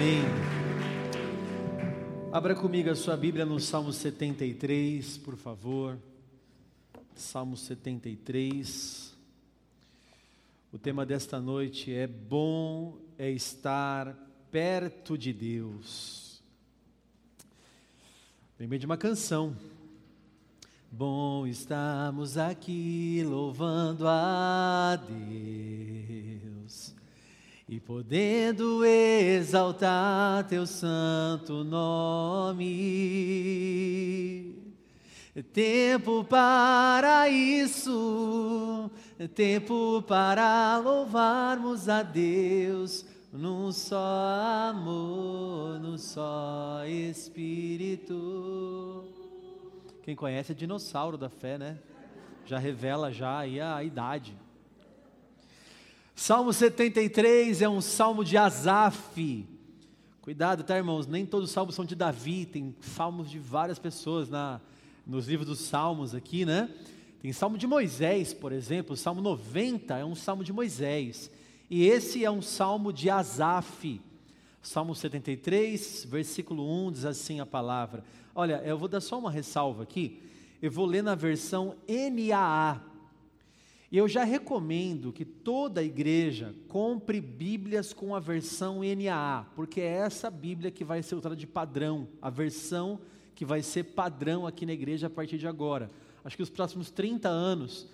Amém. Abra comigo a sua Bíblia no Salmo 73, por favor. Salmo 73. O tema desta noite é Bom é estar perto de Deus. Lembrei de uma canção. Bom estamos aqui louvando a Deus e podendo exaltar teu santo nome. Tempo para isso, tempo para louvarmos a Deus num só amor, num só Espírito. Quem conhece é dinossauro da fé, né? Já revela já aí a idade. Salmo 73 é um salmo de Asaf. Cuidado, tá, irmãos? Nem todos os salmos são de Davi, tem salmos de várias pessoas na, nos livros dos salmos aqui, né? Tem salmo de Moisés, por exemplo, o salmo 90 é um salmo de Moisés. E esse é um salmo de Asaf. Salmo 73, versículo 1 diz assim a palavra. Olha, eu vou dar só uma ressalva aqui. Eu vou ler na versão NAA, e eu já recomendo que toda igreja compre Bíblias com a versão NAA, porque é essa Bíblia que vai ser usada de padrão, a versão que vai ser padrão aqui na igreja a partir de agora. Acho que os próximos 30 anos,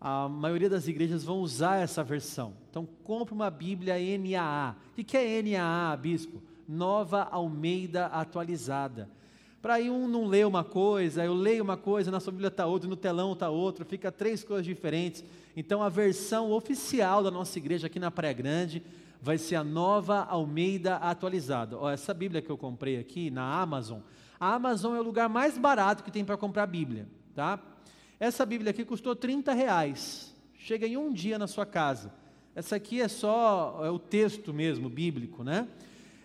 a maioria das igrejas vão usar essa versão. Então, compre uma Bíblia NAA. O que é NAA, bispo? Nova Almeida Atualizada. Para aí um não ler uma coisa, eu leio uma coisa, na sua Bíblia está outra, no telão está outra, fica três coisas diferentes. Então a versão oficial da nossa igreja aqui na Praia Grande vai ser a nova Almeida atualizada. Ó, essa Bíblia que eu comprei aqui na Amazon, a Amazon é o lugar mais barato que tem para comprar Bíblia, tá? Essa Bíblia aqui custou 30 reais. Chega em um dia na sua casa. Essa aqui é só é o texto mesmo, bíblico, né?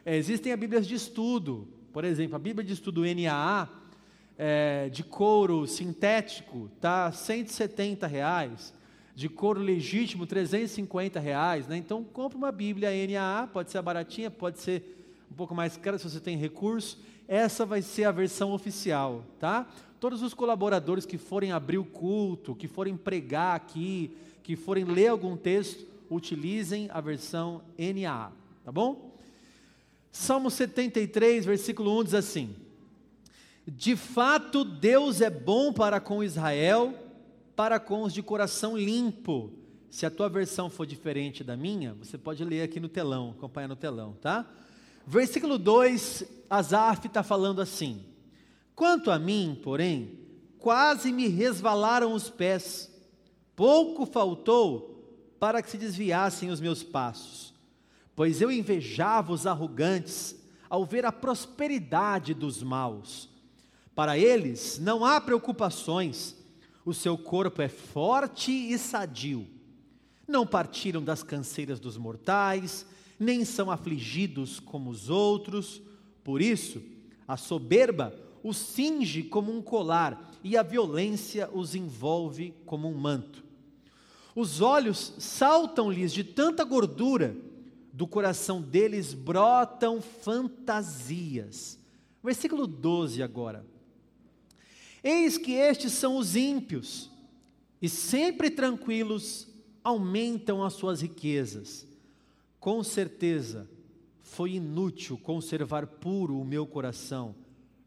É, existem as Bíblias de estudo, por exemplo, a Bíblia de estudo NAA, é, de couro sintético, tá 170 reais de couro legítimo, 350 reais, né? Então compre uma Bíblia NAA, pode ser baratinha, pode ser um pouco mais cara se você tem recurso. Essa vai ser a versão oficial, tá? Todos os colaboradores que forem abrir o culto, que forem pregar aqui, que forem ler algum texto, utilizem a versão NAA, tá bom? Salmo 73, versículo 1 diz assim: De fato, Deus é bom para com Israel para com os de coração limpo. Se a tua versão for diferente da minha, você pode ler aqui no telão, acompanhar no telão, tá? Versículo 2, Asaf está falando assim: Quanto a mim, porém, quase me resvalaram os pés, pouco faltou para que se desviassem os meus passos, pois eu invejava os arrogantes ao ver a prosperidade dos maus. Para eles não há preocupações, o seu corpo é forte e sadio. Não partiram das canseiras dos mortais, nem são afligidos como os outros. Por isso, a soberba os cinge como um colar e a violência os envolve como um manto. Os olhos saltam-lhes de tanta gordura, do coração deles brotam fantasias. Versículo 12 agora. Eis que estes são os ímpios, e sempre tranquilos aumentam as suas riquezas. Com certeza, foi inútil conservar puro o meu coração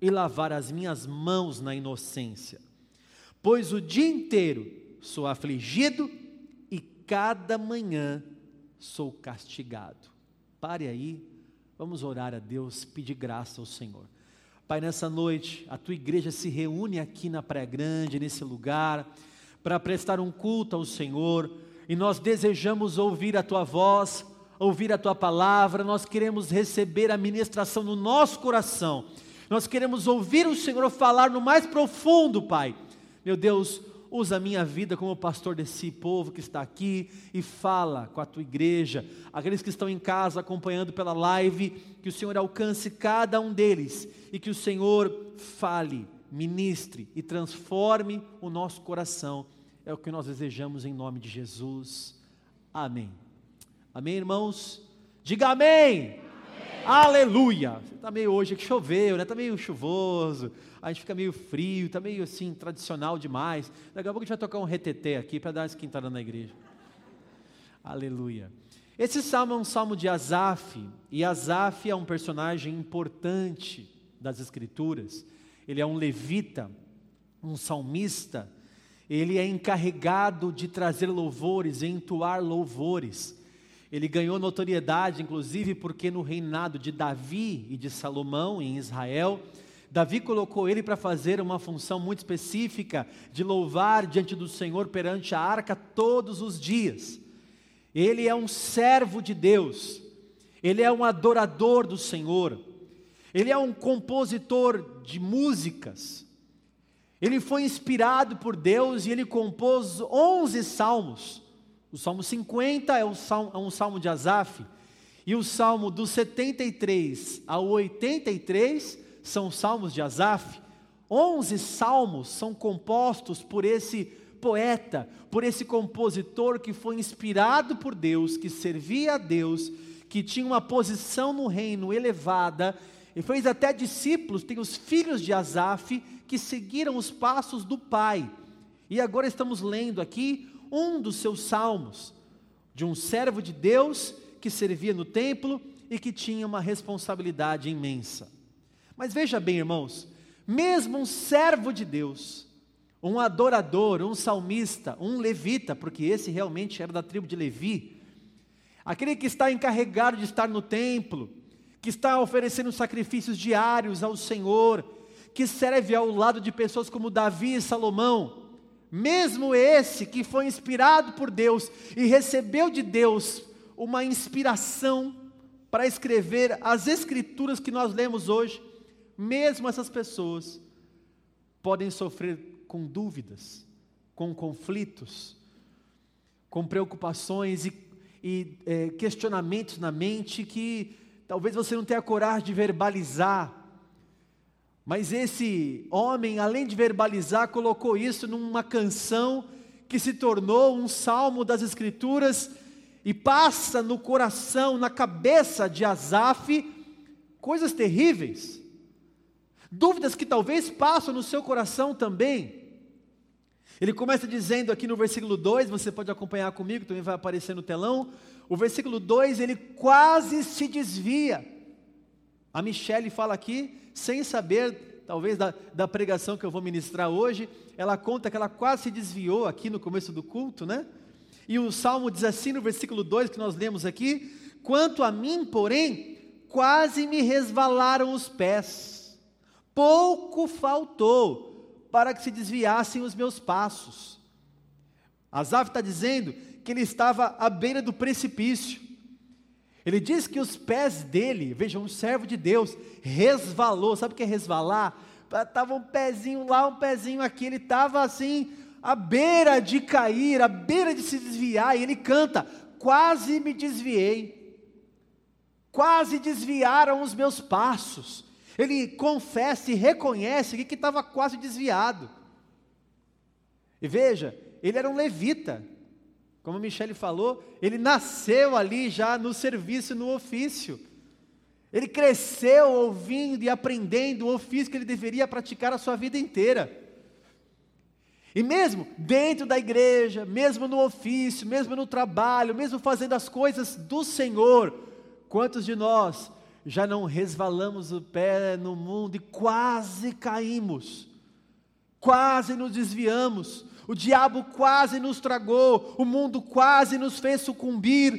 e lavar as minhas mãos na inocência, pois o dia inteiro sou afligido e cada manhã sou castigado. Pare aí, vamos orar a Deus, pedir graça ao Senhor. Pai, nessa noite, a tua igreja se reúne aqui na Praia Grande, nesse lugar, para prestar um culto ao Senhor, e nós desejamos ouvir a tua voz, ouvir a tua palavra, nós queremos receber a ministração no nosso coração, nós queremos ouvir o Senhor falar no mais profundo, Pai. Meu Deus, usa a minha vida como pastor desse povo que está aqui e fala com a tua igreja, aqueles que estão em casa acompanhando pela live, que o Senhor alcance cada um deles e que o Senhor fale, ministre e transforme o nosso coração. É o que nós desejamos em nome de Jesus. Amém. Amém, irmãos? Diga amém. Aleluia! Está meio hoje que choveu, né? Está meio chuvoso, a gente fica meio frio, está meio assim, tradicional demais. Daqui a pouco a gente vai tocar um retetê aqui para dar uma esquentada na igreja. Aleluia. Esse salmo é um salmo de Asaf, e Asaf é um personagem importante das Escrituras. Ele é um levita, um salmista, ele é encarregado de trazer louvores, entoar louvores. Ele ganhou notoriedade, inclusive, porque no reinado de Davi e de Salomão em Israel, Davi colocou ele para fazer uma função muito específica de louvar diante do Senhor perante a arca todos os dias. Ele é um servo de Deus, ele é um adorador do Senhor, ele é um compositor de músicas. Ele foi inspirado por Deus e ele compôs 11 salmos. O Salmo 50 é, salmo, é um salmo de Asaf, e o salmo do 73 ao 83 são salmos de Asaf. 11 salmos são compostos por esse poeta, por esse compositor que foi inspirado por Deus, que servia a Deus, que tinha uma posição no reino elevada, e fez até discípulos, tem os filhos de Asaf, que seguiram os passos do pai. E agora estamos lendo aqui um dos seus salmos, de um servo de Deus que servia no templo e que tinha uma responsabilidade imensa. Mas veja bem, irmãos, mesmo um servo de Deus, um adorador, um salmista, um levita, porque esse realmente era da tribo de Levi, aquele que está encarregado de estar no templo, que está oferecendo sacrifícios diários ao Senhor, que serve ao lado de pessoas como Davi e Salomão, mesmo esse que foi inspirado por Deus e recebeu de Deus uma inspiração para escrever as escrituras que nós lemos hoje, mesmo essas pessoas podem sofrer com dúvidas, com conflitos, com preocupações e, e é, questionamentos na mente que talvez você não tenha coragem de verbalizar, mas esse homem, além de verbalizar, colocou isso numa canção que se tornou um salmo das Escrituras e passa no coração, na cabeça de Asaf, coisas terríveis, dúvidas que talvez passam no seu coração também. Ele começa dizendo aqui no versículo 2, você pode acompanhar comigo, também vai aparecer no telão. O versículo 2, ele quase se desvia. A Michelle fala aqui sem saber, talvez, da, da pregação que eu vou ministrar hoje, ela conta que ela quase se desviou aqui no começo do culto, né? E o salmo diz assim no versículo 2 que nós lemos aqui: Quanto a mim, porém, quase me resvalaram os pés, pouco faltou para que se desviassem os meus passos. Asaf está dizendo que ele estava à beira do precipício. Ele diz que os pés dele, vejam, um servo de Deus, resvalou. Sabe o que é resvalar? Estava um pezinho lá, um pezinho aqui. Ele estava assim, à beira de cair, à beira de se desviar. E ele canta: Quase me desviei, quase desviaram os meus passos. Ele confessa e reconhece que estava quase desviado. E veja, ele era um levita, como a Michele falou, ele nasceu ali já no serviço, no ofício. Ele cresceu ouvindo e aprendendo o ofício que ele deveria praticar a sua vida inteira. E mesmo dentro da igreja, mesmo no ofício, mesmo no trabalho, mesmo fazendo as coisas do Senhor, quantos de nós já não resvalamos o pé no mundo e quase caímos, quase nos desviamos, o diabo quase nos tragou, o mundo quase nos fez sucumbir.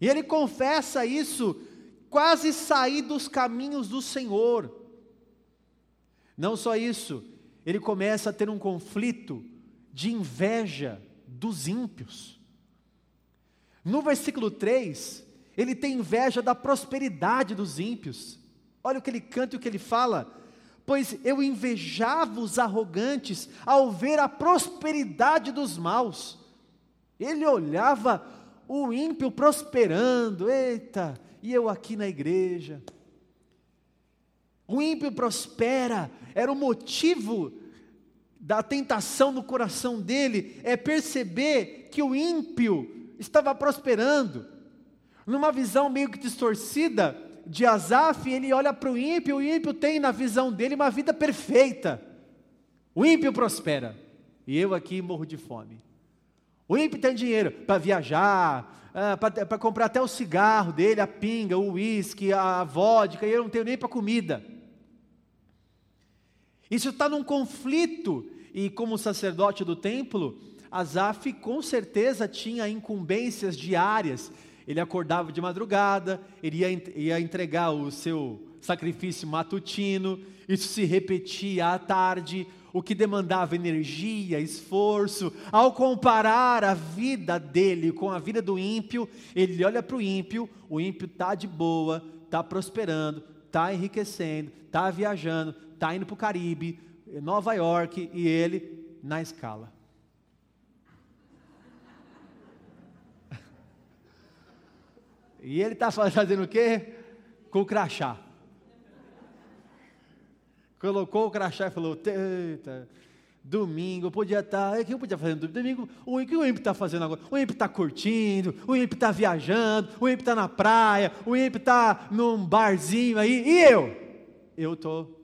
E ele confessa isso, quase sair dos caminhos do Senhor. Não só isso, ele começa a ter um conflito de inveja dos ímpios. No versículo 3, ele tem inveja da prosperidade dos ímpios. Olha o que ele canta e o que ele fala pois eu invejava os arrogantes ao ver a prosperidade dos maus. Ele olhava o ímpio prosperando, eita, e eu aqui na igreja. O ímpio prospera, era o motivo da tentação no coração dele, é perceber que o ímpio estava prosperando. Numa visão meio que distorcida, de Asaf, ele olha para o ímpio, o ímpio tem na visão dele uma vida perfeita. O ímpio prospera. E eu aqui morro de fome. O ímpio tem dinheiro para viajar, ah, para comprar até o cigarro dele, a pinga, o uísque, a vodka, e eu não tenho nem para comida. Isso está num conflito, e como sacerdote do templo, Asaf com certeza tinha incumbências diárias. Ele acordava de madrugada, ele ia, ia entregar o seu sacrifício matutino, isso se repetia à tarde, o que demandava energia, esforço. Ao comparar a vida dele com a vida do ímpio, ele olha para o ímpio, o ímpio está de boa, está prosperando, está enriquecendo, está viajando, está indo para o Caribe, Nova York, e ele na escala. E ele está fazendo o quê? Com o crachá colocou o crachá e falou: Eita, domingo, podia estar. Tá, o que eu podia fazer no domingo? O que o ímpio está fazendo agora? O ímpio está curtindo, o ímpio está viajando, o ímpio está na praia, o ímpio está num barzinho aí. E eu? Eu estou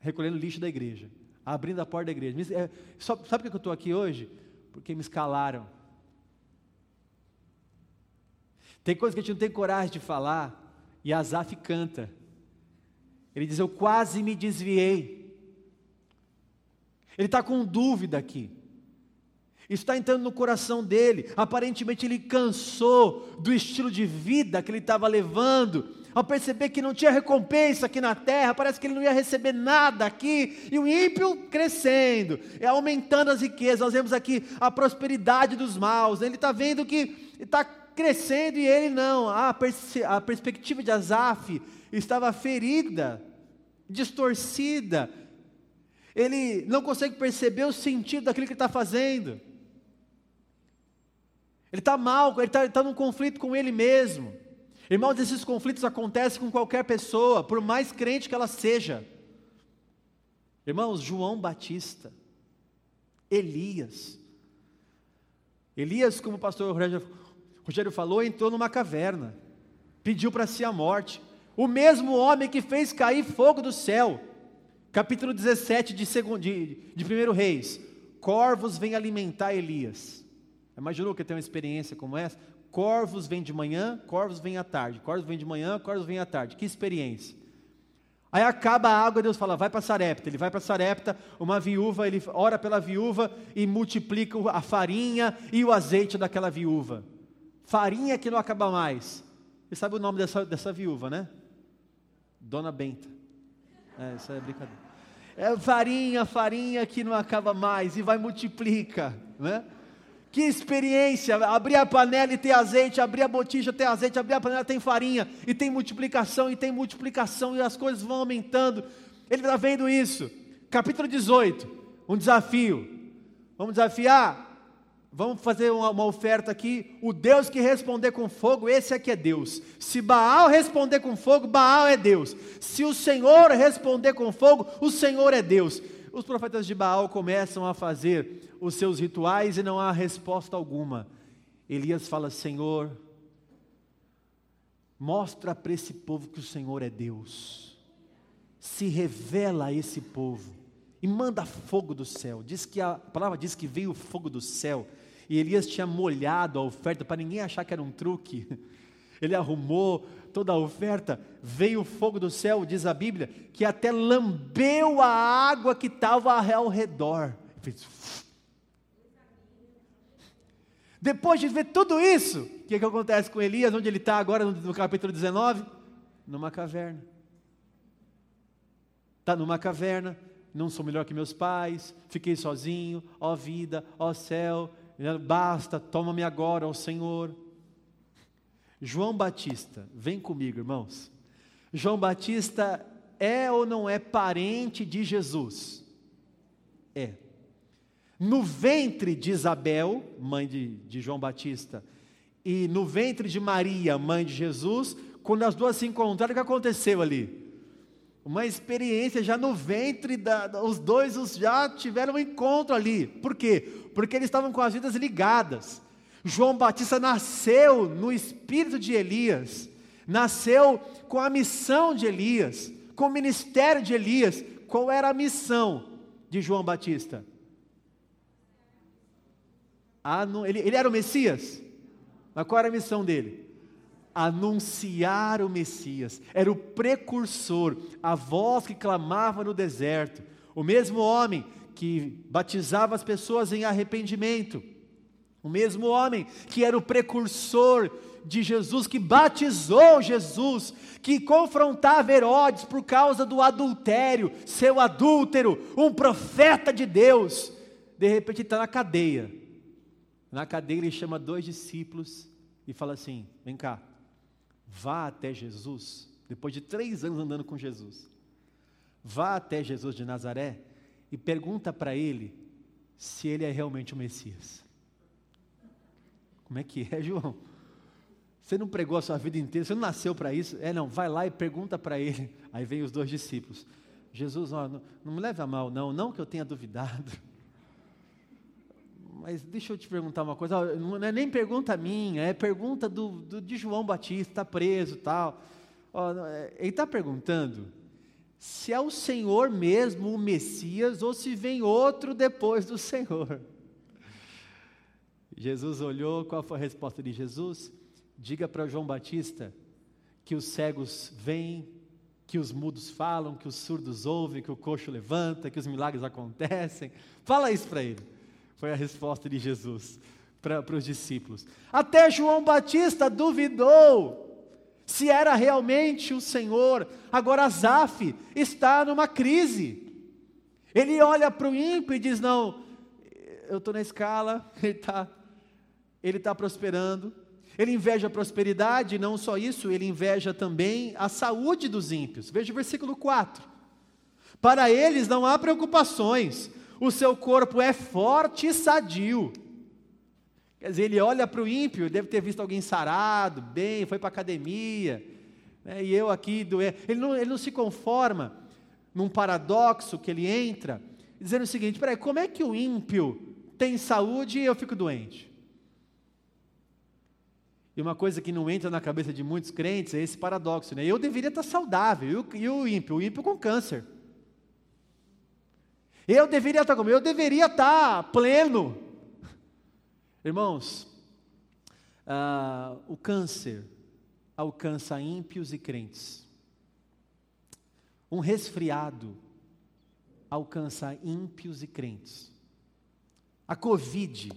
recolhendo lixo da igreja, abrindo a porta da igreja. É, sabe por que eu estou aqui hoje? Porque me escalaram. Tem coisas que a gente não tem coragem de falar, e Azaf canta. Ele diz: Eu quase me desviei. Ele está com dúvida aqui. Isso está entrando no coração dele. Aparentemente ele cansou do estilo de vida que ele estava levando. Ao perceber que não tinha recompensa aqui na terra, parece que ele não ia receber nada aqui. E o ímpio crescendo, é aumentando as riquezas. Nós vemos aqui a prosperidade dos maus. Ele está vendo que está crescendo e ele não. A, pers a perspectiva de Azaf estava ferida, distorcida. Ele não consegue perceber o sentido daquilo que ele está fazendo. Ele está mal, ele está tá num conflito com ele mesmo. Irmãos, esses conflitos acontecem com qualquer pessoa, por mais crente que ela seja. Irmãos, João Batista, Elias. Elias, como o pastor Rogério falou, entrou numa caverna, pediu para si a morte o mesmo homem que fez cair fogo do céu. Capítulo 17 de, segundo, de, de 1 Reis. Corvos vêm alimentar Elias. Imaginou que tem uma experiência como essa? Corvos vêm de manhã, corvos vêm à tarde. Corvos vêm de manhã, corvos vêm à tarde. Que experiência. Aí acaba a água, Deus fala, vai para Sarepta. Ele vai para Sarepta, uma viúva, ele ora pela viúva e multiplica a farinha e o azeite daquela viúva. Farinha que não acaba mais. Você sabe o nome dessa, dessa viúva, né? Dona Benta. É, isso é brincadeira. É farinha, farinha que não acaba mais e vai multiplica, né? Que experiência, abrir a panela e ter azeite, abrir a botija ter azeite, abrir a panela tem farinha e tem multiplicação e tem multiplicação e as coisas vão aumentando. Ele está vendo isso. Capítulo 18, um desafio. Vamos desafiar Vamos fazer uma, uma, oferta aqui. O Deus que responder com fogo, esse aqui é Deus. Se Baal responder com fogo, Baal é Deus. Se o Senhor responder com fogo, o Senhor é Deus. Os profetas de Baal começam a fazer os seus rituais e não há resposta alguma. Elias fala: Senhor, mostra para esse povo que o Senhor é Deus. Se revela a esse povo e manda fogo do céu. Diz que a, a palavra diz que veio o fogo do céu e Elias tinha molhado a oferta para ninguém achar que era um truque. Ele arrumou toda a oferta, veio o fogo do céu, diz a Bíblia, que até lambeu a água que estava ao redor. Depois de ver tudo isso, o que, que acontece com Elias, onde ele está agora no capítulo 19? Numa caverna. Está numa caverna, não sou melhor que meus pais, fiquei sozinho, ó vida, ó céu, Basta, toma-me agora, ó Senhor. João Batista, vem comigo, irmãos. João Batista é ou não é parente de Jesus? É. No ventre de Isabel, mãe de, de João Batista, e no ventre de Maria, mãe de Jesus, quando as duas se encontraram, o que aconteceu ali? Uma experiência já no ventre, da, os dois os já tiveram um encontro ali. Por quê? porque eles estavam com as vidas ligadas. João Batista nasceu no espírito de Elias, nasceu com a missão de Elias, com o ministério de Elias. Qual era a missão de João Batista? Ele, ele era o Messias? Mas qual era a missão dele? Anunciar o Messias, era o precursor, a voz que clamava no deserto, o mesmo homem que batizava as pessoas em arrependimento, o mesmo homem que era o precursor de Jesus, que batizou Jesus, que confrontava Herodes por causa do adultério, seu adúltero, um profeta de Deus, de repente está na cadeia. Na cadeia ele chama dois discípulos e fala assim: vem cá, vá até Jesus, depois de três anos andando com Jesus, vá até Jesus de Nazaré e pergunta para ele se ele é realmente o Messias. Como é que é, João? Você não pregou a sua vida inteira, você não nasceu para isso? É, não, vai lá e pergunta para ele. Aí vem os dois discípulos. Jesus, ó, não, não me leve a mal, não, não que eu tenha duvidado. Mas deixa eu te perguntar uma coisa, não é nem pergunta minha, é pergunta do, do de João Batista, está preso tal. Ó, ele está perguntando se é o Senhor mesmo o Messias ou se vem outro depois do Senhor. Jesus olhou, qual foi a resposta de Jesus? Diga para João Batista que os cegos vêm, que os mudos falam, que os surdos ouvem, que o coxo levanta, que os milagres acontecem. Fala isso para ele. Foi a resposta de Jesus para os discípulos. Até João Batista duvidou se era realmente o Senhor. Agora Azaf está numa crise. Ele olha para o ímpio e diz: Não, eu estou na escala, ele está ele tá prosperando. Ele inveja a prosperidade, não só isso, ele inveja também a saúde dos ímpios. Veja o versículo 4. Para eles não há preocupações, o seu corpo é forte e sadio. Quer dizer, ele olha para o ímpio, deve ter visto alguém sarado, bem, foi para a academia, né, e eu aqui doendo. Ele não, ele não se conforma num paradoxo que ele entra, dizendo o seguinte: peraí, como é que o ímpio tem saúde e eu fico doente? E uma coisa que não entra na cabeça de muitos crentes é esse paradoxo, né? Eu deveria estar saudável, e o, e o ímpio? O ímpio com câncer. Eu deveria estar como? Eu deveria estar pleno. Irmãos, uh, o câncer alcança ímpios e crentes. Um resfriado alcança ímpios e crentes. A Covid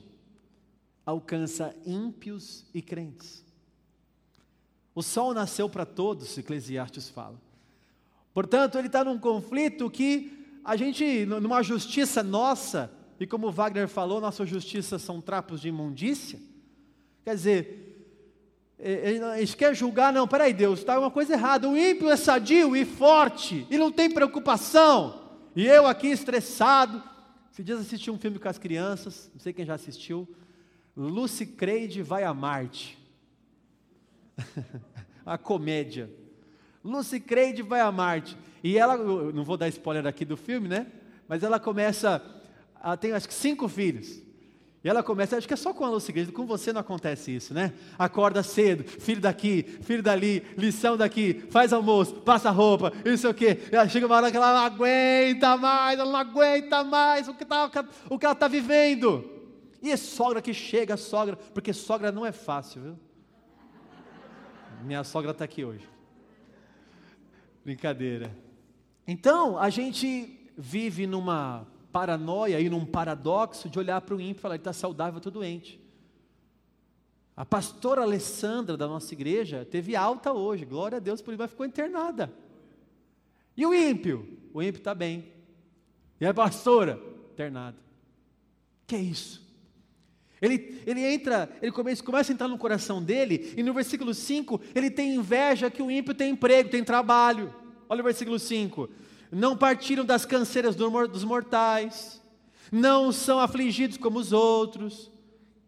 alcança ímpios e crentes. O sol nasceu para todos, Eclesiastes fala. Portanto, ele está num conflito que a gente, numa justiça nossa, e como Wagner falou, nossa justiça são trapos de imundícia. Quer dizer, eles querem julgar, não, peraí, Deus, está uma coisa errada. O ímpio é sadio e forte, e não tem preocupação. E eu aqui estressado. Esses dias assisti um filme com as crianças, não sei quem já assistiu. Lucy Creide vai a Marte. a comédia. Lucy Creide vai a Marte. E ela, não vou dar spoiler aqui do filme, né? Mas ela começa, ela tem acho que cinco filhos. E ela começa, acho que é só com a Lucy Creide, com você não acontece isso, né? Acorda cedo, filho daqui, filho dali, lição daqui, faz almoço, passa roupa, isso o quê. Ela chega uma hora que ela não aguenta mais, ela não aguenta mais o que, tá, o que ela está vivendo. E é sogra que chega, sogra, porque sogra não é fácil, viu? Minha sogra está aqui hoje. Brincadeira. Então, a gente vive numa paranoia e num paradoxo de olhar para o ímpio e falar, ele está saudável, estou doente. A pastora Alessandra da nossa igreja teve alta hoje, glória a Deus, por isso, mas ficou internada. E o ímpio? O ímpio está bem. E a pastora? Internada. Que é isso? Ele, ele entra, ele começa, começa a entrar no coração dele, e no versículo 5, ele tem inveja que o ímpio tem emprego, tem trabalho. Olha o versículo 5. Não partiram das canseiras dos mortais, não são afligidos como os outros.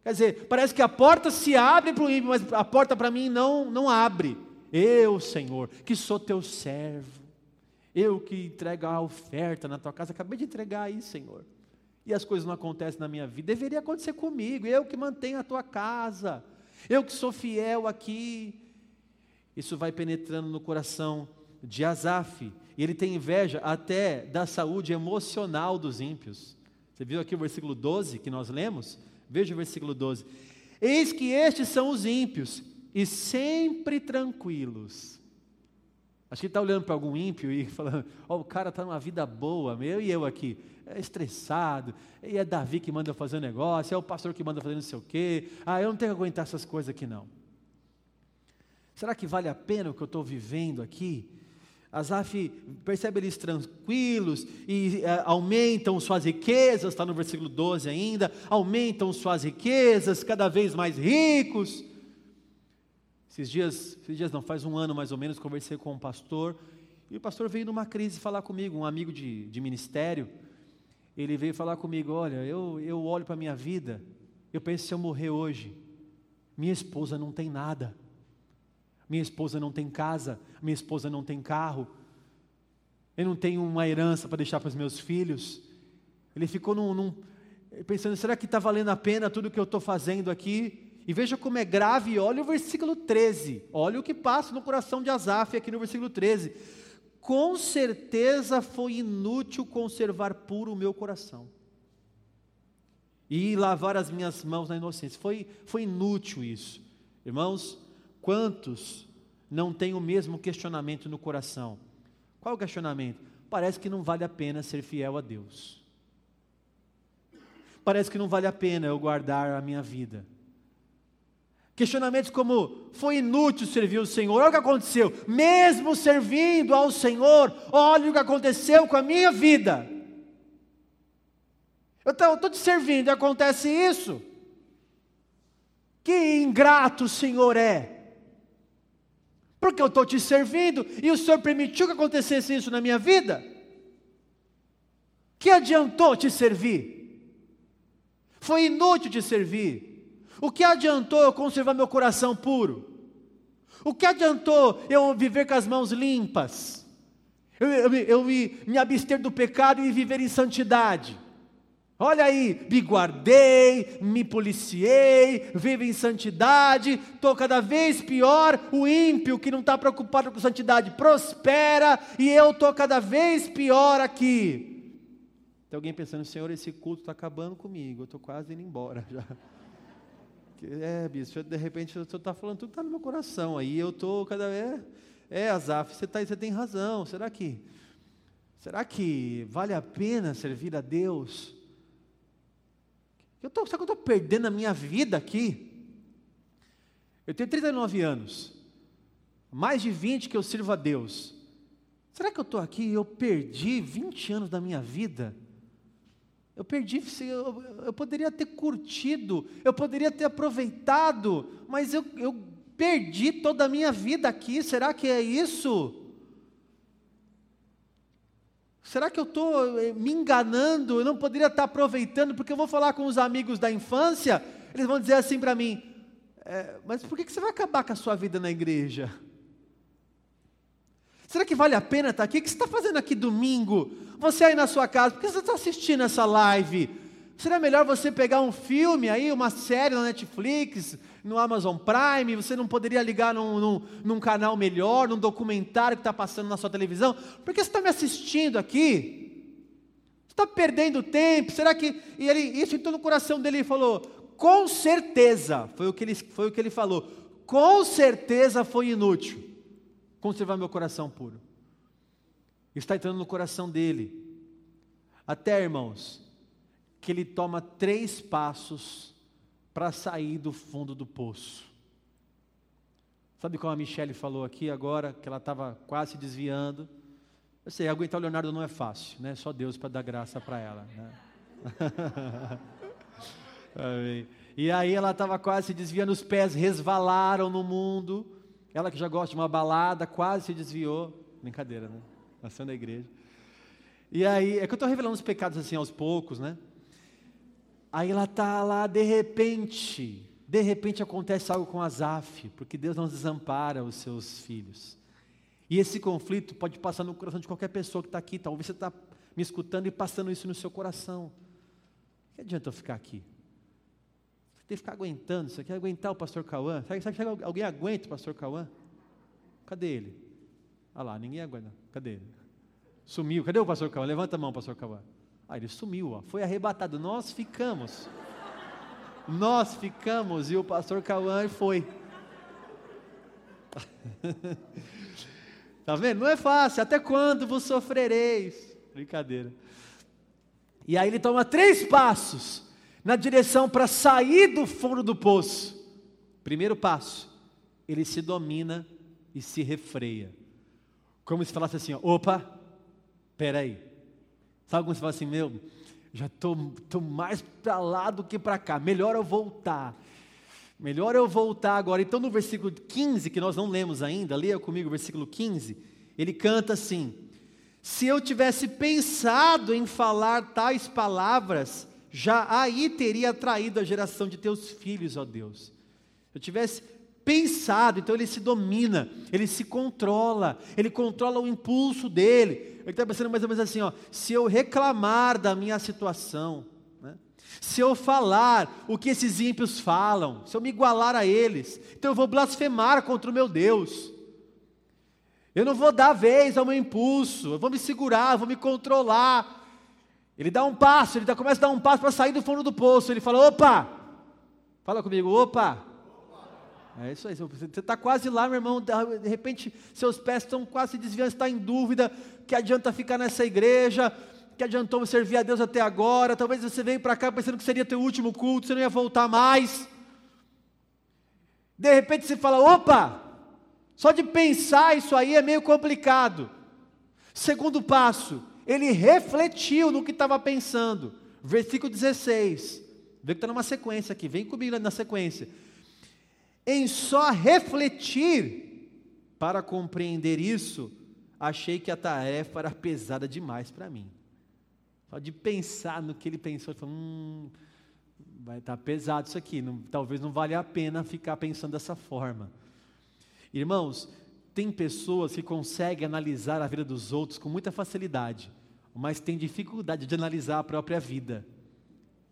Quer dizer, parece que a porta se abre para o ímpio, mas a porta para mim não, não abre. Eu, Senhor, que sou teu servo, eu que entrego a oferta na tua casa, acabei de entregar aí, Senhor. E as coisas não acontecem na minha vida, deveria acontecer comigo, eu que mantenho a tua casa, eu que sou fiel aqui. Isso vai penetrando no coração de Asaf, ele tem inveja até da saúde emocional dos ímpios. Você viu aqui o versículo 12 que nós lemos? Veja o versículo 12. Eis que estes são os ímpios, e sempre tranquilos. Acho que ele está olhando para algum ímpio e falando: oh, o cara está numa vida boa, eu e eu aqui, é estressado, e é Davi que manda fazer um negócio, é o pastor que manda fazer não sei o quê, ah, eu não tenho que aguentar essas coisas aqui não. Será que vale a pena o que eu estou vivendo aqui? Asaf percebe eles tranquilos e é, aumentam suas riquezas, está no versículo 12 ainda, aumentam suas riquezas, cada vez mais ricos. Esses dias, esses dias não, faz um ano mais ou menos, conversei com um pastor, e o pastor veio numa crise falar comigo, um amigo de, de ministério, ele veio falar comigo, olha, eu, eu olho para a minha vida, eu penso se eu morrer hoje, minha esposa não tem nada, minha esposa não tem casa, minha esposa não tem carro, eu não tenho uma herança para deixar para os meus filhos, ele ficou num, num pensando, será que está valendo a pena tudo que eu estou fazendo aqui? E veja como é grave, olha o versículo 13. Olha o que passa no coração de Asaf aqui no versículo 13. Com certeza foi inútil conservar puro o meu coração e lavar as minhas mãos na inocência. Foi, foi inútil isso. Irmãos, quantos não têm o mesmo questionamento no coração? Qual o questionamento? Parece que não vale a pena ser fiel a Deus. Parece que não vale a pena eu guardar a minha vida. Questionamentos como: foi inútil servir o Senhor, olha o que aconteceu, mesmo servindo ao Senhor, olha o que aconteceu com a minha vida. Eu estou te servindo e acontece isso. Que ingrato o Senhor é. Porque eu estou te servindo e o Senhor permitiu que acontecesse isso na minha vida. Que adiantou te servir? Foi inútil te servir. O que adiantou eu conservar meu coração puro? O que adiantou eu viver com as mãos limpas? Eu, eu, eu me, me abster do pecado e viver em santidade? Olha aí, me guardei, me policiei, vivo em santidade, estou cada vez pior. O ímpio que não está preocupado com santidade prospera e eu estou cada vez pior aqui. Tem alguém pensando, Senhor, esse culto está acabando comigo, eu estou quase indo embora já. É, bispo, de repente o senhor está falando tudo está no meu coração. Aí eu estou cada vez. É, Azaf, você, tá, você tem razão. Será que. Será que vale a pena servir a Deus? Eu tô, será que eu estou perdendo a minha vida aqui? Eu tenho 39 anos. Mais de 20 que eu sirvo a Deus. Será que eu estou aqui e eu perdi 20 anos da minha vida? Eu perdi, eu, eu poderia ter curtido, eu poderia ter aproveitado, mas eu, eu perdi toda a minha vida aqui, será que é isso? Será que eu estou eh, me enganando? Eu não poderia estar aproveitando, porque eu vou falar com os amigos da infância, eles vão dizer assim para mim: é, mas por que, que você vai acabar com a sua vida na igreja? Será que vale a pena estar aqui? O que você está fazendo aqui domingo? Você aí na sua casa, por que você está assistindo essa live? Será melhor você pegar um filme aí, uma série na Netflix, no Amazon Prime? Você não poderia ligar num, num, num canal melhor, num documentário que está passando na sua televisão? Por que você está me assistindo aqui? Você está perdendo tempo? Será que. E ele, isso entrou no coração dele e falou: com certeza, foi o, que ele, foi o que ele falou, com certeza foi inútil conservar meu coração puro. Está entrando no coração dele. Até, irmãos, que ele toma três passos para sair do fundo do poço. Sabe como a Michelle falou aqui agora, que ela estava quase se desviando? Eu sei, aguentar o Leonardo não é fácil, né? Só Deus para dar graça para ela. Né? e aí ela estava quase se desviando, os pés resvalaram no mundo. Ela que já gosta de uma balada, quase se desviou. Brincadeira, né? Nasceu na igreja. E aí, é que eu estou revelando os pecados assim aos poucos, né? Aí ela está lá, de repente, de repente acontece algo com Azaf, porque Deus não desampara os seus filhos. E esse conflito pode passar no coração de qualquer pessoa que está aqui. Talvez você está me escutando e passando isso no seu coração. Que adianta eu ficar aqui? tem que ficar aguentando. Você quer aguentar o pastor Cauã? Sabe, sabe alguém aguenta o pastor Cauã? Cadê ele? Ah lá, ninguém aguenta. Cadê ele? Sumiu. Cadê o pastor Cauã? Levanta a mão, pastor Cauã. Ele sumiu, ó. foi arrebatado. Nós ficamos. Nós ficamos e o pastor Cauã foi. Tá vendo? Não é fácil. Até quando vos sofrereis? Brincadeira. E aí ele toma três passos na direção para sair do fundo do poço. Primeiro passo, ele se domina e se refreia. Como se falasse assim: opa, peraí. Sabe como se fala assim, meu, já estou tô, tô mais para lá do que para cá, melhor eu voltar. Melhor eu voltar agora. Então, no versículo 15, que nós não lemos ainda, leia comigo o versículo 15. Ele canta assim: Se eu tivesse pensado em falar tais palavras, já aí teria traído a geração de teus filhos, ó Deus. Se eu tivesse pensado, então ele se domina, ele se controla, ele controla o impulso dele. Ele está pensando mais ou menos assim: ó, se eu reclamar da minha situação, se eu falar o que esses ímpios falam, se eu me igualar a eles, então eu vou blasfemar contra o meu Deus. Eu não vou dar vez ao meu impulso, eu vou me segurar, eu vou me controlar. Ele dá um passo, ele começa a dar um passo para sair do fundo do poço. Ele fala: opa! Fala comigo, opa! É isso aí, você está quase lá, meu irmão. De repente, seus pés estão quase se desviando, está em dúvida. Que adianta ficar nessa igreja? que adiantou servir a Deus até agora? Talvez você veio para cá pensando que seria teu último culto, você não ia voltar mais. De repente você fala: opa, só de pensar isso aí é meio complicado. Segundo passo, ele refletiu no que estava pensando. Versículo 16. Vê que está numa sequência aqui, vem comigo na sequência. Em só refletir para compreender isso, achei que a tarefa era pesada demais para mim. Só de pensar no que ele pensou, falou, hum, vai estar tá pesado isso aqui, não, talvez não valha a pena ficar pensando dessa forma. Irmãos, tem pessoas que conseguem analisar a vida dos outros com muita facilidade, mas tem dificuldade de analisar a própria vida.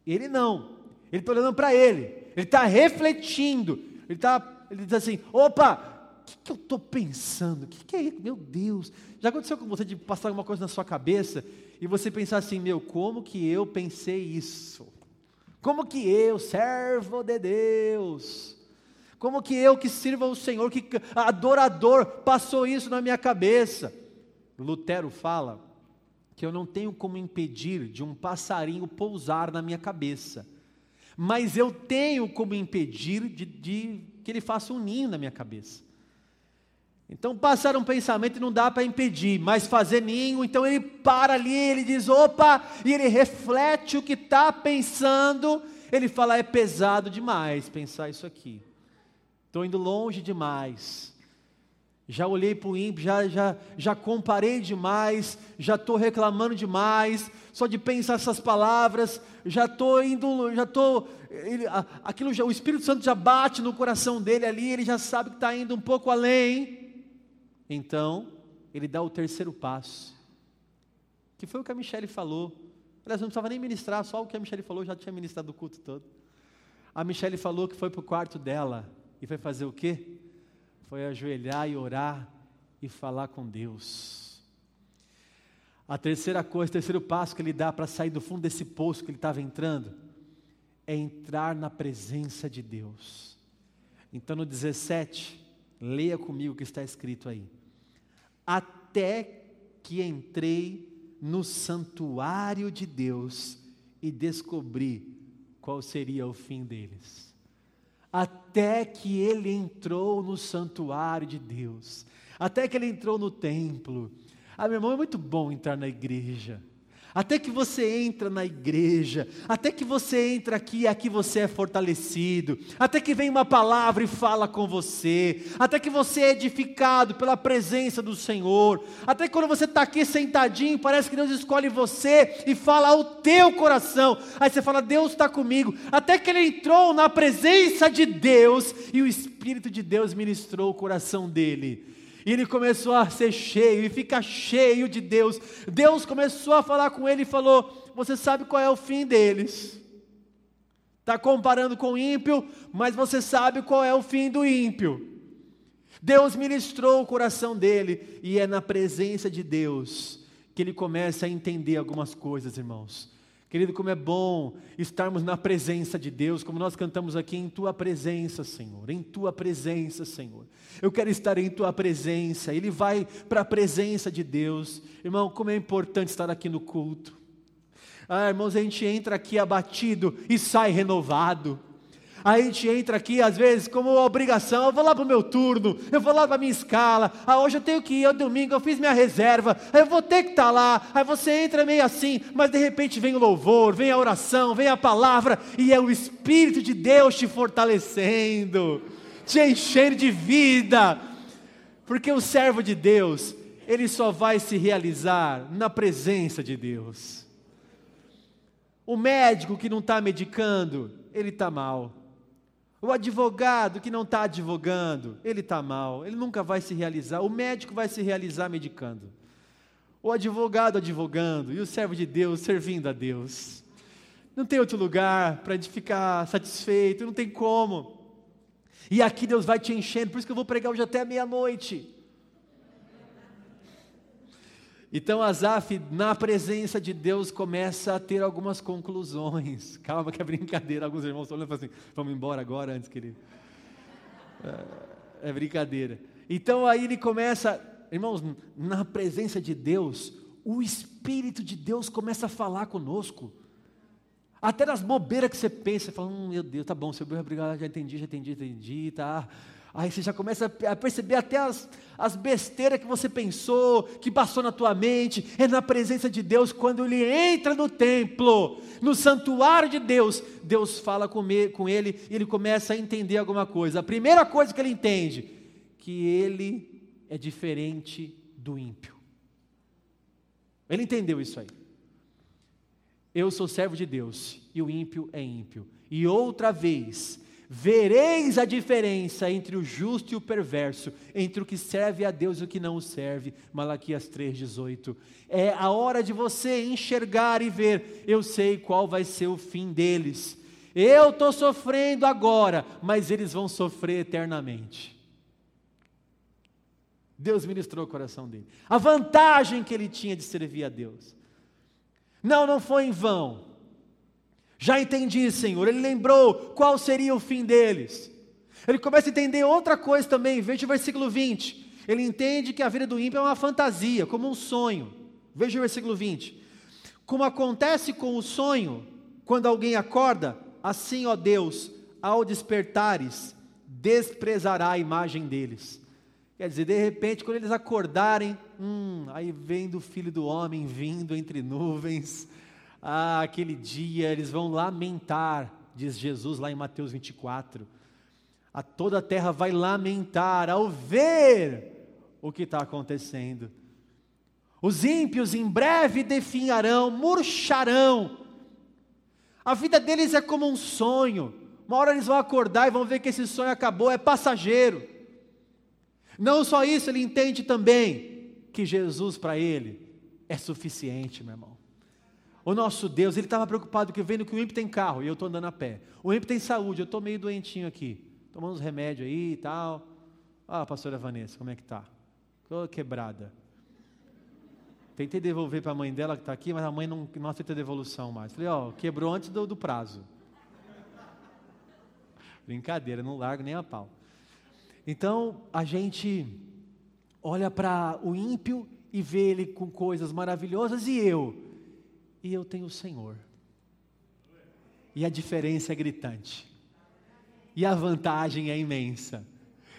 Ele não, ele está olhando para ele, ele está refletindo, ele, tá, ele diz assim: opa, o que, que eu estou pensando? O que, que é isso? Meu Deus, já aconteceu com você de passar alguma coisa na sua cabeça e você pensar assim: meu, como que eu pensei isso? Como que eu, servo de Deus, como que eu que sirvo ao Senhor, que adorador, passou isso na minha cabeça? Lutero fala que eu não tenho como impedir de um passarinho pousar na minha cabeça, mas eu tenho como impedir de, de que ele faça um ninho na minha cabeça. Então passar um pensamento não dá para impedir, mas fazer ninho, então ele para ali, ele diz, opa, e ele reflete o que está pensando, ele fala, é pesado demais pensar isso aqui, estou indo longe demais, já olhei para o ímpio, já, já, já comparei demais, já estou reclamando demais, só de pensar essas palavras, já estou indo, já estou, aquilo já, o Espírito Santo já bate no coração dele ali, ele já sabe que está indo um pouco além, então, ele dá o terceiro passo, que foi o que a Michelle falou. Aliás, não precisava nem ministrar, só o que a Michelle falou, já tinha ministrado o culto todo. A Michelle falou que foi para o quarto dela e foi fazer o quê? Foi ajoelhar e orar e falar com Deus. A terceira coisa, o terceiro passo que ele dá para sair do fundo desse poço que ele estava entrando, é entrar na presença de Deus. Então no 17, leia comigo o que está escrito aí até que entrei no santuário de Deus e descobri qual seria o fim deles. Até que ele entrou no santuário de Deus, até que ele entrou no templo. Ah, meu irmão, é muito bom entrar na igreja até que você entra na igreja, até que você entra aqui, aqui você é fortalecido, até que vem uma palavra e fala com você, até que você é edificado pela presença do Senhor, até que quando você está aqui sentadinho, parece que Deus escolhe você e fala ao teu coração, aí você fala, Deus está comigo, até que ele entrou na presença de Deus e o Espírito de Deus ministrou o coração dele. E ele começou a ser cheio e fica cheio de Deus. Deus começou a falar com ele e falou: Você sabe qual é o fim deles? Está comparando com o ímpio, mas você sabe qual é o fim do ímpio. Deus ministrou o coração dele e é na presença de Deus que ele começa a entender algumas coisas, irmãos. Querido, como é bom estarmos na presença de Deus, como nós cantamos aqui, em tua presença, Senhor, em tua presença, Senhor. Eu quero estar em tua presença. Ele vai para a presença de Deus. Irmão, como é importante estar aqui no culto. Ah, irmãos, a gente entra aqui abatido e sai renovado. A gente entra aqui, às vezes, como obrigação, eu vou lá para o meu turno, eu vou lá para a minha escala, ah, hoje eu tenho que ir, é domingo, eu fiz minha reserva, eu vou ter que estar tá lá, aí você entra meio assim, mas de repente vem o louvor, vem a oração, vem a palavra, e é o Espírito de Deus te fortalecendo, te enchendo de vida, porque o servo de Deus, ele só vai se realizar na presença de Deus. O médico que não está medicando, ele está mal. O advogado que não está advogando, ele está mal, ele nunca vai se realizar. O médico vai se realizar medicando. O advogado advogando e o servo de Deus servindo a Deus. Não tem outro lugar para ficar satisfeito, não tem como. E aqui Deus vai te enchendo, por isso que eu vou pregar hoje até meia-noite. Então Asaf, na presença de Deus, começa a ter algumas conclusões. Calma que é brincadeira, alguns irmãos estão olhando e assim, vamos embora agora antes que ele... É, é brincadeira. Então aí ele começa, irmãos, na presença de Deus, o Espírito de Deus começa a falar conosco. Até nas bobeiras que você pensa, você fala, hum, meu Deus, tá bom, seu Deus, obrigado, já entendi, já entendi, já entendi, tá. Aí você já começa a perceber até as, as besteiras que você pensou, que passou na tua mente. É na presença de Deus, quando ele entra no templo, no santuário de Deus, Deus fala com, com ele e ele começa a entender alguma coisa. A primeira coisa que ele entende, que ele é diferente do ímpio. Ele entendeu isso aí. Eu sou servo de Deus e o ímpio é ímpio. E outra vez, Vereis a diferença entre o justo e o perverso, entre o que serve a Deus e o que não o serve. Malaquias 3,18. É a hora de você enxergar e ver. Eu sei qual vai ser o fim deles. Eu estou sofrendo agora, mas eles vão sofrer eternamente. Deus ministrou o coração dele. A vantagem que ele tinha de servir a Deus. Não, não foi em vão. Já entendi, Senhor. Ele lembrou qual seria o fim deles. Ele começa a entender outra coisa também. Veja o versículo 20. Ele entende que a vida do ímpio é uma fantasia, como um sonho. Veja o versículo 20. Como acontece com o sonho, quando alguém acorda, assim, ó Deus, ao despertares, desprezará a imagem deles. Quer dizer, de repente, quando eles acordarem, hum, aí vem do filho do homem vindo entre nuvens ah, aquele dia eles vão lamentar, diz Jesus lá em Mateus 24. A toda a terra vai lamentar ao ver o que está acontecendo. Os ímpios em breve definharão, murcharão. A vida deles é como um sonho. Uma hora eles vão acordar e vão ver que esse sonho acabou, é passageiro. Não só isso, ele entende também que Jesus para ele é suficiente, meu irmão. O nosso Deus, ele estava preocupado que vendo que o ímpio tem carro e eu estou andando a pé. O ímpio tem saúde, eu estou meio doentinho aqui. Tomando uns remédios aí e tal. Ah, pastora Vanessa, como é que tá? Estou quebrada. Tentei devolver para a mãe dela que está aqui, mas a mãe não, não aceita devolução mais. Falei, ó, quebrou antes do, do prazo. Brincadeira, não largo nem a pau. Então, a gente olha para o ímpio e vê ele com coisas maravilhosas e eu, e eu tenho o Senhor. E a diferença é gritante. E a vantagem é imensa.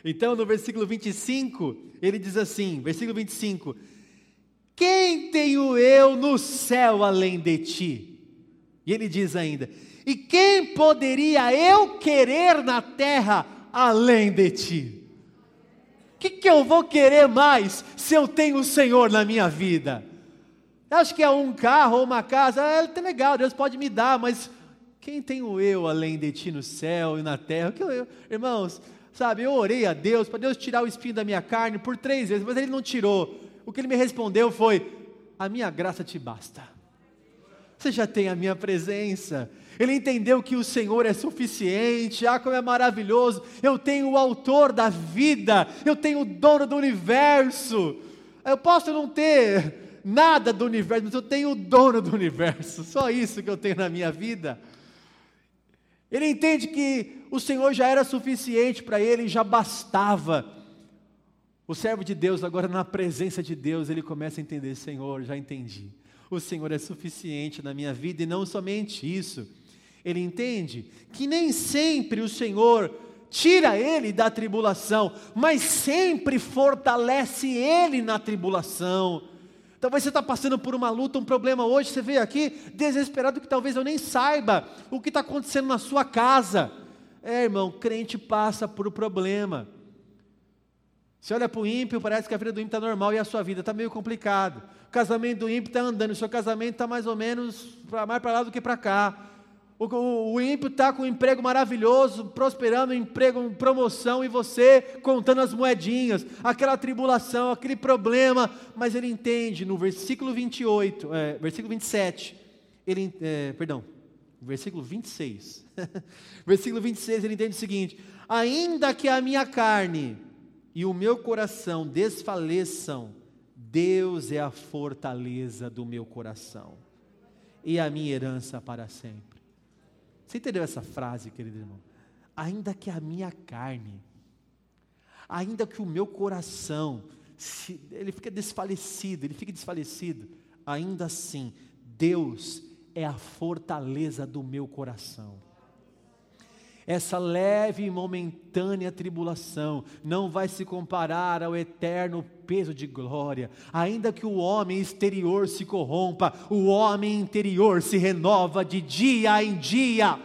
Então, no versículo 25, ele diz assim: versículo 25: Quem tenho eu no céu além de ti? E ele diz ainda: E quem poderia eu querer na terra além de ti? O que, que eu vou querer mais se eu tenho o Senhor na minha vida? Acho que é um carro ou uma casa, é até legal, Deus pode me dar, mas quem tenho eu além de ti no céu e na terra? Que eu, irmãos, sabe, eu orei a Deus para Deus tirar o espinho da minha carne por três vezes, mas Ele não tirou. O que Ele me respondeu foi: A minha graça te basta. Você já tem a minha presença. Ele entendeu que o Senhor é suficiente. Ah, como é maravilhoso. Eu tenho o autor da vida. Eu tenho o dono do universo. Eu posso não ter nada do universo, mas eu tenho o dono do universo. Só isso que eu tenho na minha vida. Ele entende que o Senhor já era suficiente para ele, já bastava. O servo de Deus, agora na presença de Deus, ele começa a entender: Senhor, já entendi. O Senhor é suficiente na minha vida e não somente isso. Ele entende que nem sempre o Senhor tira ele da tribulação, mas sempre fortalece ele na tribulação. Talvez você está passando por uma luta, um problema hoje, você veio aqui desesperado que talvez eu nem saiba o que está acontecendo na sua casa. É, irmão, crente passa por problema. Você olha para o ímpio, parece que a vida do ímpio está normal e a sua vida está meio complicado. O casamento do ímpio está andando, o seu casamento está mais ou menos mais para lá do que para cá. O, o, o ímpio está com um emprego maravilhoso, prosperando, um emprego, promoção, e você contando as moedinhas, aquela tribulação, aquele problema, mas ele entende no versículo 28, é, versículo 27, ele, é, perdão, versículo 26, versículo 26, ele entende o seguinte: ainda que a minha carne e o meu coração desfaleçam, Deus é a fortaleza do meu coração e a minha herança para sempre. Você entendeu essa frase, querido irmão? Ainda que a minha carne, ainda que o meu coração, se, ele fica desfalecido, ele fica desfalecido, ainda assim, Deus é a fortaleza do meu coração. Essa leve e momentânea tribulação não vai se comparar ao eterno peso de glória. Ainda que o homem exterior se corrompa, o homem interior se renova de dia em dia.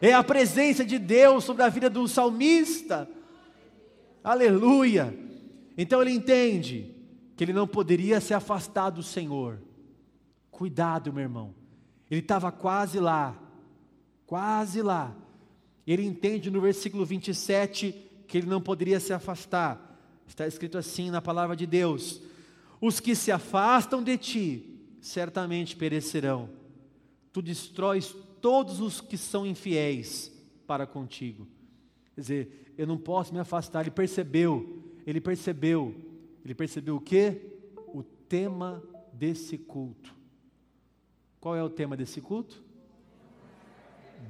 É a presença de Deus sobre a vida do salmista. Aleluia. Então ele entende que ele não poderia se afastar do Senhor. Cuidado, meu irmão. Ele estava quase lá, quase lá. Ele entende no versículo 27 que ele não poderia se afastar. Está escrito assim na palavra de Deus: Os que se afastam de ti certamente perecerão. Tu destróis todos os que são infiéis para contigo. Quer dizer, eu não posso me afastar. Ele percebeu, ele percebeu, ele percebeu o que? O tema desse culto. Qual é o tema desse culto?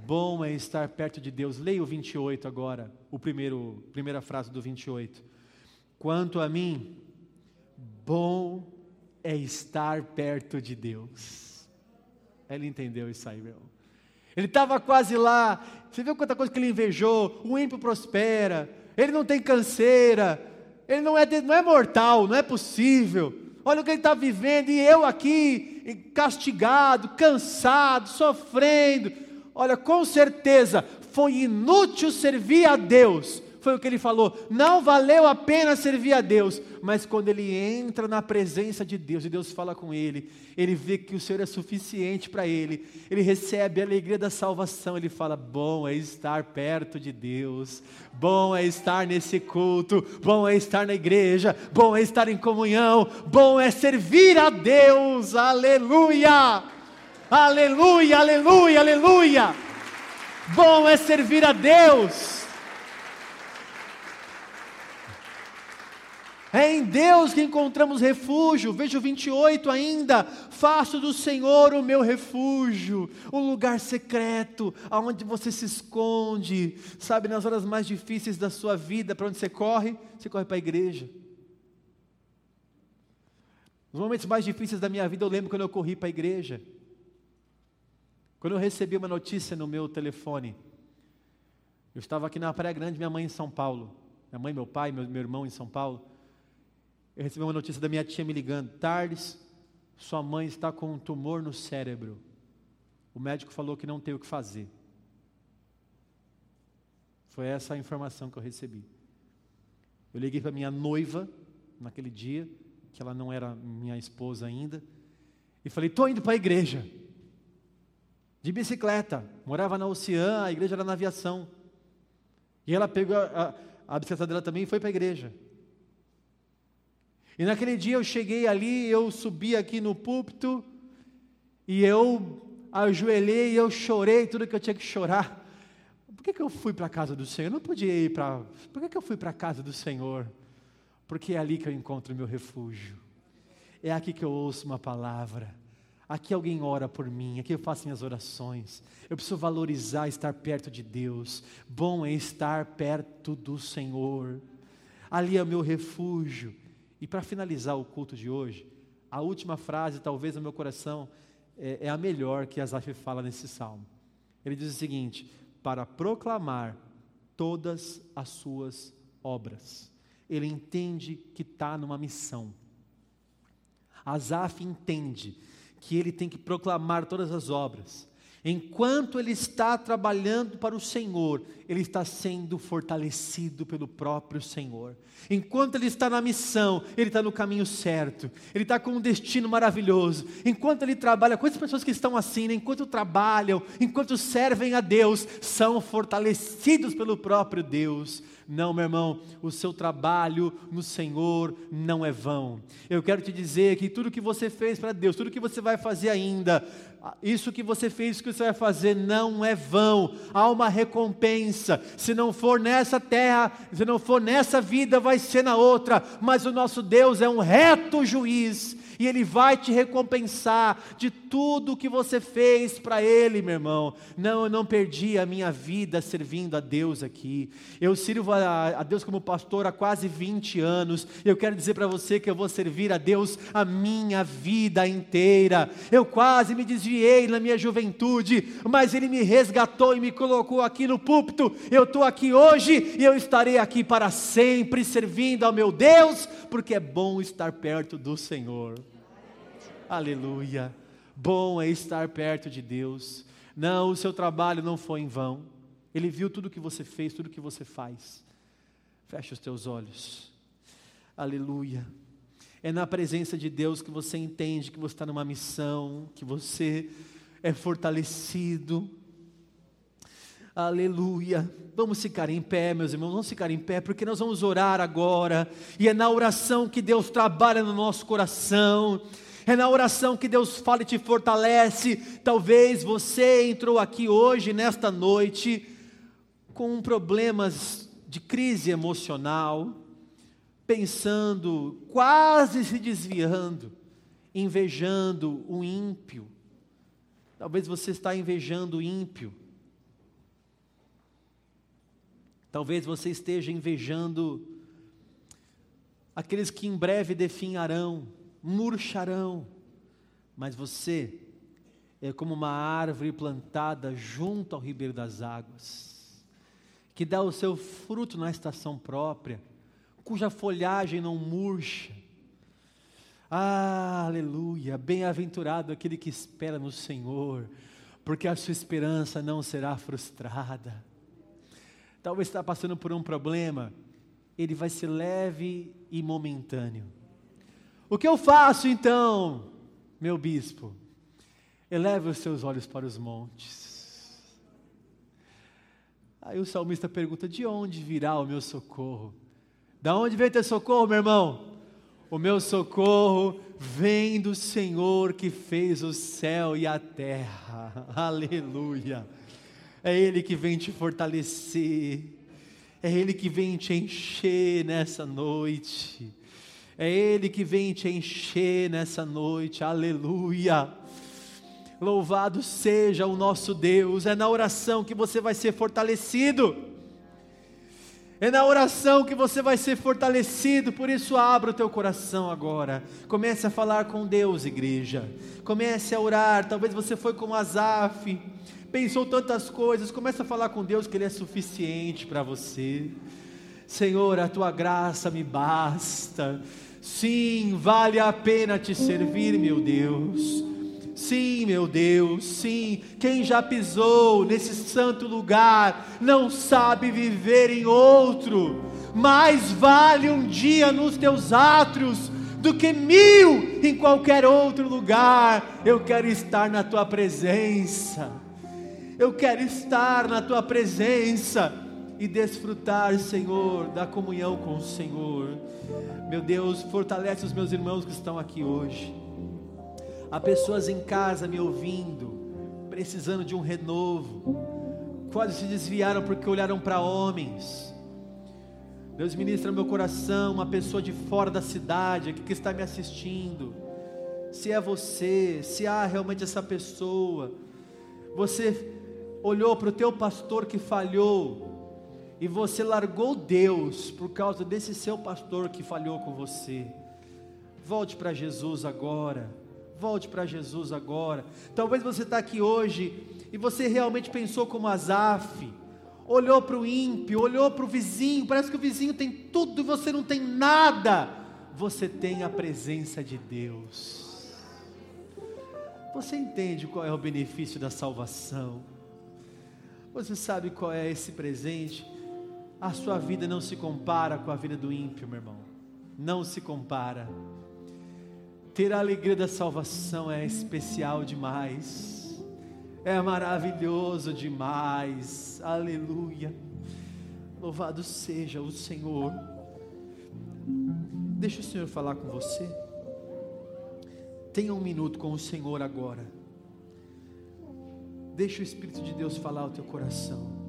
Bom é estar perto de Deus. Leia o 28 agora, o primeiro, primeira frase do 28. Quanto a mim, bom é estar perto de Deus. Ele entendeu isso aí, meu. Ele estava quase lá. Você viu quanta coisa que ele invejou? O ímpio prospera. Ele não tem canseira. Ele não é, não é mortal, não é possível. Olha o que ele está vivendo. E eu aqui, castigado, cansado, sofrendo. Olha, com certeza foi inútil servir a Deus foi o que ele falou. Não valeu a pena servir a Deus, mas quando ele entra na presença de Deus e Deus fala com ele, ele vê que o Senhor é suficiente para ele, ele recebe a alegria da salvação. Ele fala: Bom é estar perto de Deus, bom é estar nesse culto, bom é estar na igreja, bom é estar em comunhão, bom é servir a Deus. Aleluia! Aleluia, aleluia, aleluia! Bom é servir a Deus. É em Deus que encontramos refúgio. Veja o 28 ainda. Faço do Senhor o meu refúgio, o lugar secreto, aonde você se esconde. Sabe, nas horas mais difíceis da sua vida, para onde você corre? Você corre para a igreja. Nos momentos mais difíceis da minha vida, eu lembro quando eu corri para a igreja. Quando eu recebi uma notícia no meu telefone, eu estava aqui na Praia Grande, minha mãe em São Paulo. Minha mãe, meu pai, meu, meu irmão em São Paulo. Eu recebi uma notícia da minha tia me ligando: Tardes, sua mãe está com um tumor no cérebro. O médico falou que não tem o que fazer. Foi essa a informação que eu recebi. Eu liguei para minha noiva naquele dia, que ela não era minha esposa ainda, e falei: estou indo para a igreja. De bicicleta. Morava na Oceã, a igreja era na aviação. E ela pegou a, a, a bicicleta dela também e foi para a igreja. E naquele dia eu cheguei ali, eu subi aqui no púlpito e eu ajoelhei eu chorei tudo que eu tinha que chorar. Por que, que eu fui para a casa do Senhor? Eu não podia ir para. Por que, que eu fui para a casa do Senhor? Porque é ali que eu encontro o meu refúgio. É aqui que eu ouço uma palavra. Aqui alguém ora por mim, aqui eu faço minhas orações. Eu preciso valorizar estar perto de Deus. Bom é estar perto do Senhor. Ali é o meu refúgio. E para finalizar o culto de hoje, a última frase, talvez no meu coração, é, é a melhor que Asaf fala nesse salmo. Ele diz o seguinte: para proclamar todas as suas obras. Ele entende que está numa missão. Asaf entende que ele tem que proclamar todas as obras. Enquanto ele está trabalhando para o Senhor, ele está sendo fortalecido pelo próprio Senhor. Enquanto ele está na missão, ele está no caminho certo, ele está com um destino maravilhoso. Enquanto ele trabalha, quantas pessoas que estão assim, né? enquanto trabalham, enquanto servem a Deus, são fortalecidos pelo próprio Deus. Não, meu irmão, o seu trabalho no Senhor não é vão. Eu quero te dizer que tudo que você fez para Deus, tudo que você vai fazer ainda, isso que você fez, que você vai fazer, não é vão. Há uma recompensa. Se não for nessa terra, se não for nessa vida, vai ser na outra. Mas o nosso Deus é um reto juiz e Ele vai te recompensar de tudo o que você fez para Ele, meu irmão. Não, eu não perdi a minha vida servindo a Deus aqui. Eu sirvo a, a Deus como pastor há quase 20 anos. Eu quero dizer para você que eu vou servir a Deus a minha vida inteira. Eu quase me desviei na minha juventude, mas Ele me resgatou e me colocou aqui no púlpito. Eu estou aqui hoje e eu estarei aqui para sempre servindo ao meu Deus, porque é bom estar perto do Senhor. Aleluia. Bom é estar perto de Deus. Não, o seu trabalho não foi em vão. Ele viu tudo que você fez, tudo que você faz. Feche os teus olhos. Aleluia. É na presença de Deus que você entende que você está numa missão, que você é fortalecido. Aleluia. Vamos ficar em pé, meus irmãos, vamos ficar em pé, porque nós vamos orar agora. E é na oração que Deus trabalha no nosso coração é na oração que Deus fala e te fortalece. Talvez você entrou aqui hoje, nesta noite, com problemas de crise emocional, pensando, quase se desviando, invejando o ímpio. Talvez você está invejando o ímpio. Talvez você esteja invejando aqueles que em breve definharão murcharão, mas você é como uma árvore plantada junto ao ribeiro das águas, que dá o seu fruto na estação própria, cuja folhagem não murcha. Ah, aleluia! Bem-aventurado aquele que espera no Senhor, porque a sua esperança não será frustrada. Talvez está passando por um problema, ele vai ser leve e momentâneo o que eu faço então, meu bispo? Eleve os seus olhos para os montes. Aí o salmista pergunta: De onde virá o meu socorro? Da onde vem teu socorro, meu irmão? O meu socorro vem do Senhor que fez o céu e a terra. Aleluia. É Ele que vem te fortalecer. É Ele que vem te encher nessa noite. É Ele que vem te encher nessa noite, aleluia. Louvado seja o nosso Deus, é na oração que você vai ser fortalecido. É na oração que você vai ser fortalecido, por isso abra o teu coração agora. Comece a falar com Deus, igreja. Comece a orar. Talvez você foi como Azaf, pensou tantas coisas. Comece a falar com Deus que Ele é suficiente para você. Senhor, a tua graça me basta. Sim, vale a pena te servir, meu Deus. Sim, meu Deus, sim. Quem já pisou nesse santo lugar não sabe viver em outro. Mais vale um dia nos teus átrios do que mil em qualquer outro lugar. Eu quero estar na tua presença. Eu quero estar na tua presença e desfrutar, Senhor, da comunhão com o Senhor. Meu Deus, fortalece os meus irmãos que estão aqui hoje. Há pessoas em casa me ouvindo, precisando de um renovo, quase se desviaram porque olharam para homens. Deus ministra meu coração uma pessoa de fora da cidade que está me assistindo. Se é você, se há realmente essa pessoa, você olhou para o teu pastor que falhou e você largou Deus por causa desse seu pastor que falhou com você. Volte para Jesus agora. Volte para Jesus agora. Talvez você está aqui hoje e você realmente pensou como Azaf, olhou para o ímpio, olhou para o vizinho, parece que o vizinho tem tudo e você não tem nada. Você tem a presença de Deus. Você entende qual é o benefício da salvação? Você sabe qual é esse presente? A sua vida não se compara com a vida do ímpio, meu irmão. Não se compara. Ter a alegria da salvação é especial demais, é maravilhoso demais, aleluia. Louvado seja o Senhor. Deixa o Senhor falar com você. Tenha um minuto com o Senhor agora. Deixa o Espírito de Deus falar ao teu coração.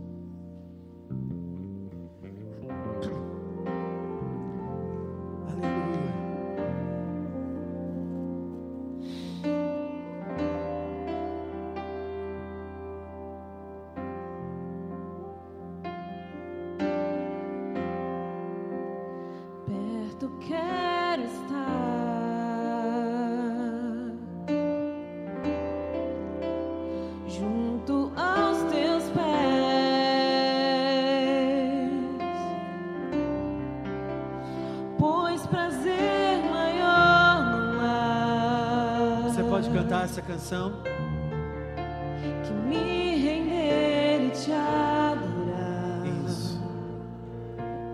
Essa canção. Que me render e te adorar. Isso.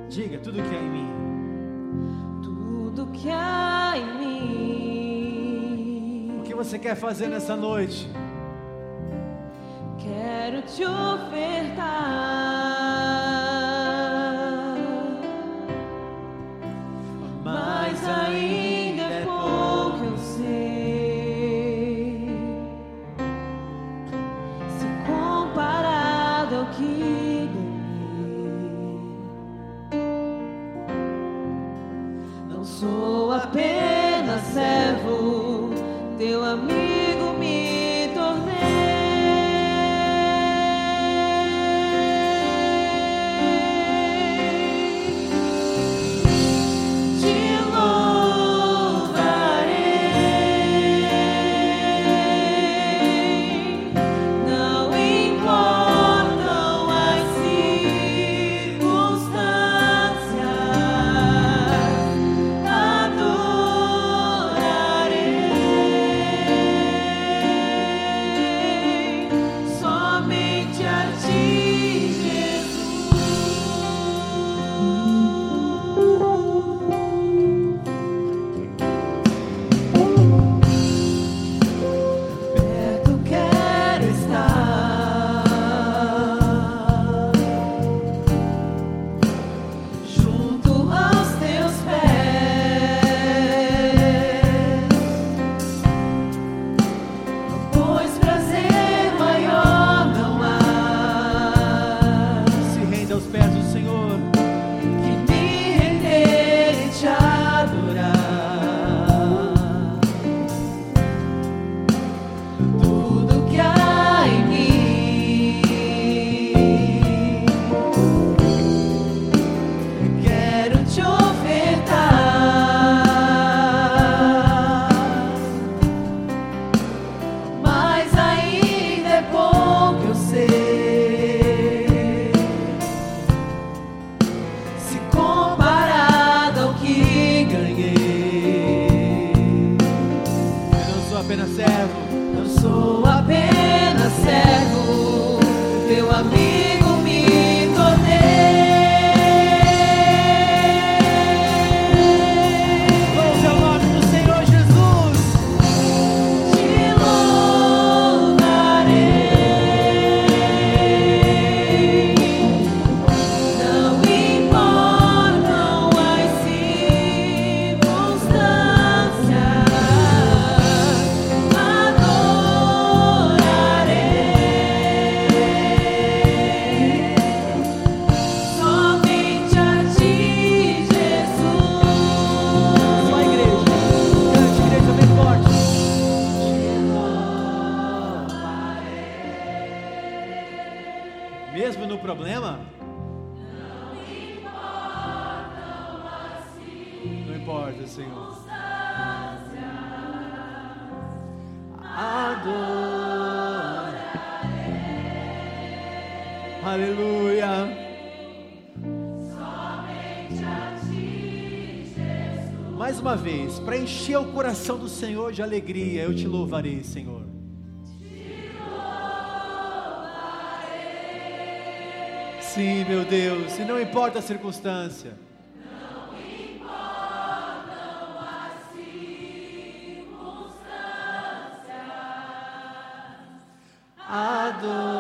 Diga tudo que há em mim. Tudo que há em mim. O que você quer fazer nessa noite? Quero te ofertar. Uma vez, para encher o coração do Senhor de alegria, eu te louvarei, Senhor. Sim, meu Deus, e não importa a circunstância. Adorarei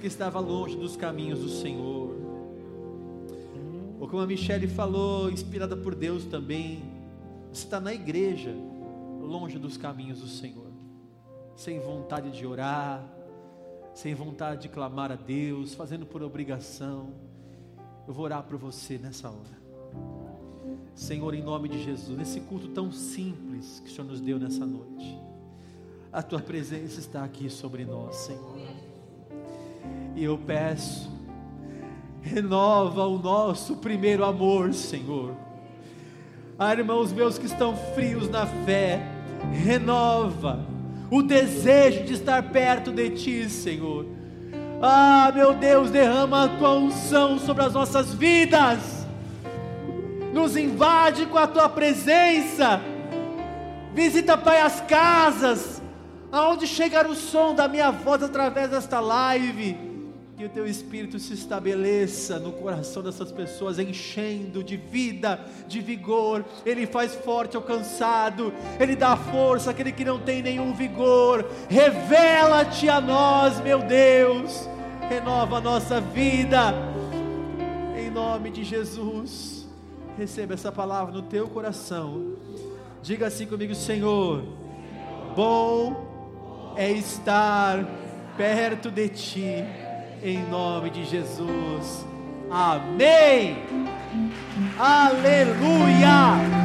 que estava longe dos caminhos do Senhor. Ou como a Michelle falou, inspirada por Deus também. Você está na igreja, longe dos caminhos do Senhor. Sem vontade de orar, sem vontade de clamar a Deus, fazendo por obrigação, eu vou orar por você nessa hora. Senhor, em nome de Jesus, nesse culto tão simples que o Senhor nos deu nessa noite, a tua presença está aqui sobre nós, Senhor. E eu peço, renova o nosso primeiro amor, Senhor. Ah, irmãos meus que estão frios na fé, renova o desejo de estar perto de Ti, Senhor. Ah, meu Deus, derrama a Tua unção sobre as nossas vidas, nos invade com a Tua presença, visita, Pai, as casas, aonde chegar o som da minha voz através desta live que o teu espírito se estabeleça no coração dessas pessoas, enchendo de vida, de vigor. Ele faz forte ao cansado, ele dá força àquele que não tem nenhum vigor. Revela-te a nós, meu Deus, renova a nossa vida, em nome de Jesus. Receba essa palavra no teu coração. Diga assim comigo, Senhor. Bom é estar perto de ti em nome de Jesus. Amém. Aleluia.